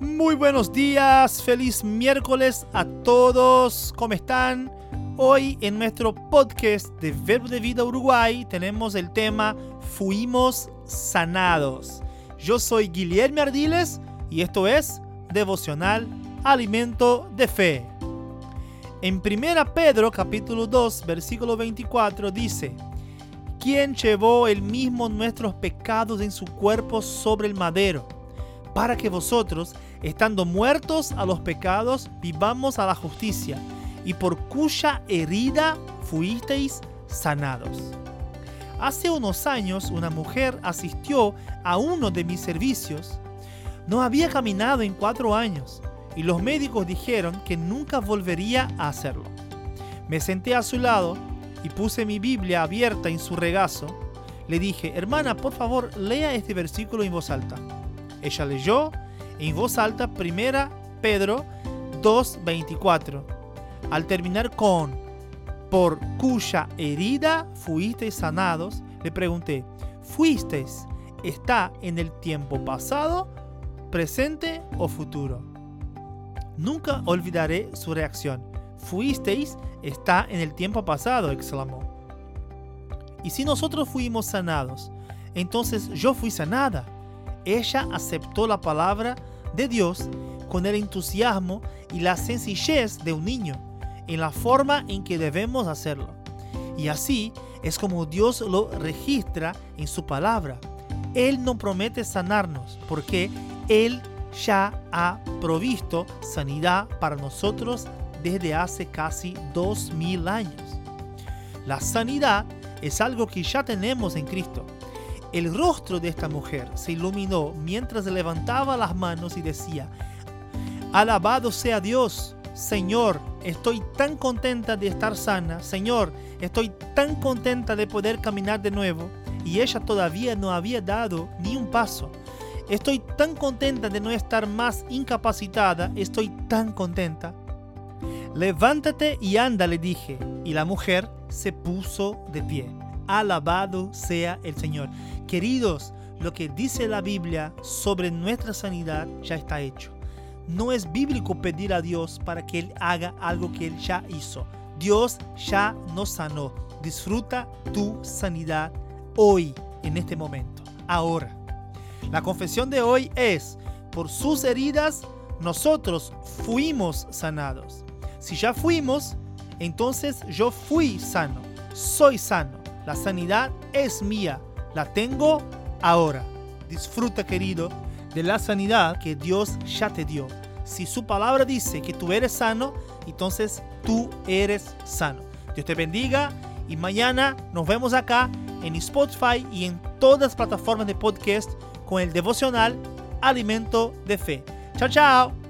Muy buenos días, feliz miércoles a todos. ¿Cómo están? Hoy en nuestro podcast de Verbo de Vida Uruguay tenemos el tema Fuimos sanados. Yo soy Guillermo Ardiles y esto es Devocional Alimento de Fe. En 1 Pedro capítulo 2 versículo 24 dice, quien llevó el mismo nuestros pecados en su cuerpo sobre el madero, para que vosotros, estando muertos a los pecados, vivamos a la justicia, y por cuya herida fuisteis sanados. Hace unos años una mujer asistió a uno de mis servicios. No había caminado en cuatro años y los médicos dijeron que nunca volvería a hacerlo. Me senté a su lado y puse mi Biblia abierta en su regazo. Le dije, hermana, por favor, lea este versículo en voz alta. Ella leyó en voz alta primera Pedro 2.24. Al terminar con, por cuya herida fuisteis sanados, le pregunté, ¿fuisteis está en el tiempo pasado, presente o futuro? Nunca olvidaré su reacción. Fuisteis está en el tiempo pasado, exclamó. Y si nosotros fuimos sanados, entonces yo fui sanada. Ella aceptó la palabra de Dios con el entusiasmo y la sencillez de un niño, en la forma en que debemos hacerlo. Y así es como Dios lo registra en su palabra. Él no promete sanarnos porque Él ya ha provisto sanidad para nosotros desde hace casi dos mil años. La sanidad es algo que ya tenemos en Cristo. El rostro de esta mujer se iluminó mientras levantaba las manos y decía, Alabado sea Dios, Señor, estoy tan contenta de estar sana, Señor, estoy tan contenta de poder caminar de nuevo. Y ella todavía no había dado ni un paso. Estoy tan contenta de no estar más incapacitada, estoy tan contenta. Levántate y anda, le dije, y la mujer se puso de pie. Alabado sea el Señor. Queridos, lo que dice la Biblia sobre nuestra sanidad ya está hecho. No es bíblico pedir a Dios para que Él haga algo que Él ya hizo. Dios ya nos sanó. Disfruta tu sanidad hoy, en este momento, ahora. La confesión de hoy es, por sus heridas, nosotros fuimos sanados. Si ya fuimos, entonces yo fui sano, soy sano. La sanidad es mía, la tengo ahora. Disfruta, querido, de la sanidad que Dios ya te dio. Si su palabra dice que tú eres sano, entonces tú eres sano. Dios te bendiga y mañana nos vemos acá en Spotify y en todas las plataformas de podcast con el devocional Alimento de Fe. Chao, chao.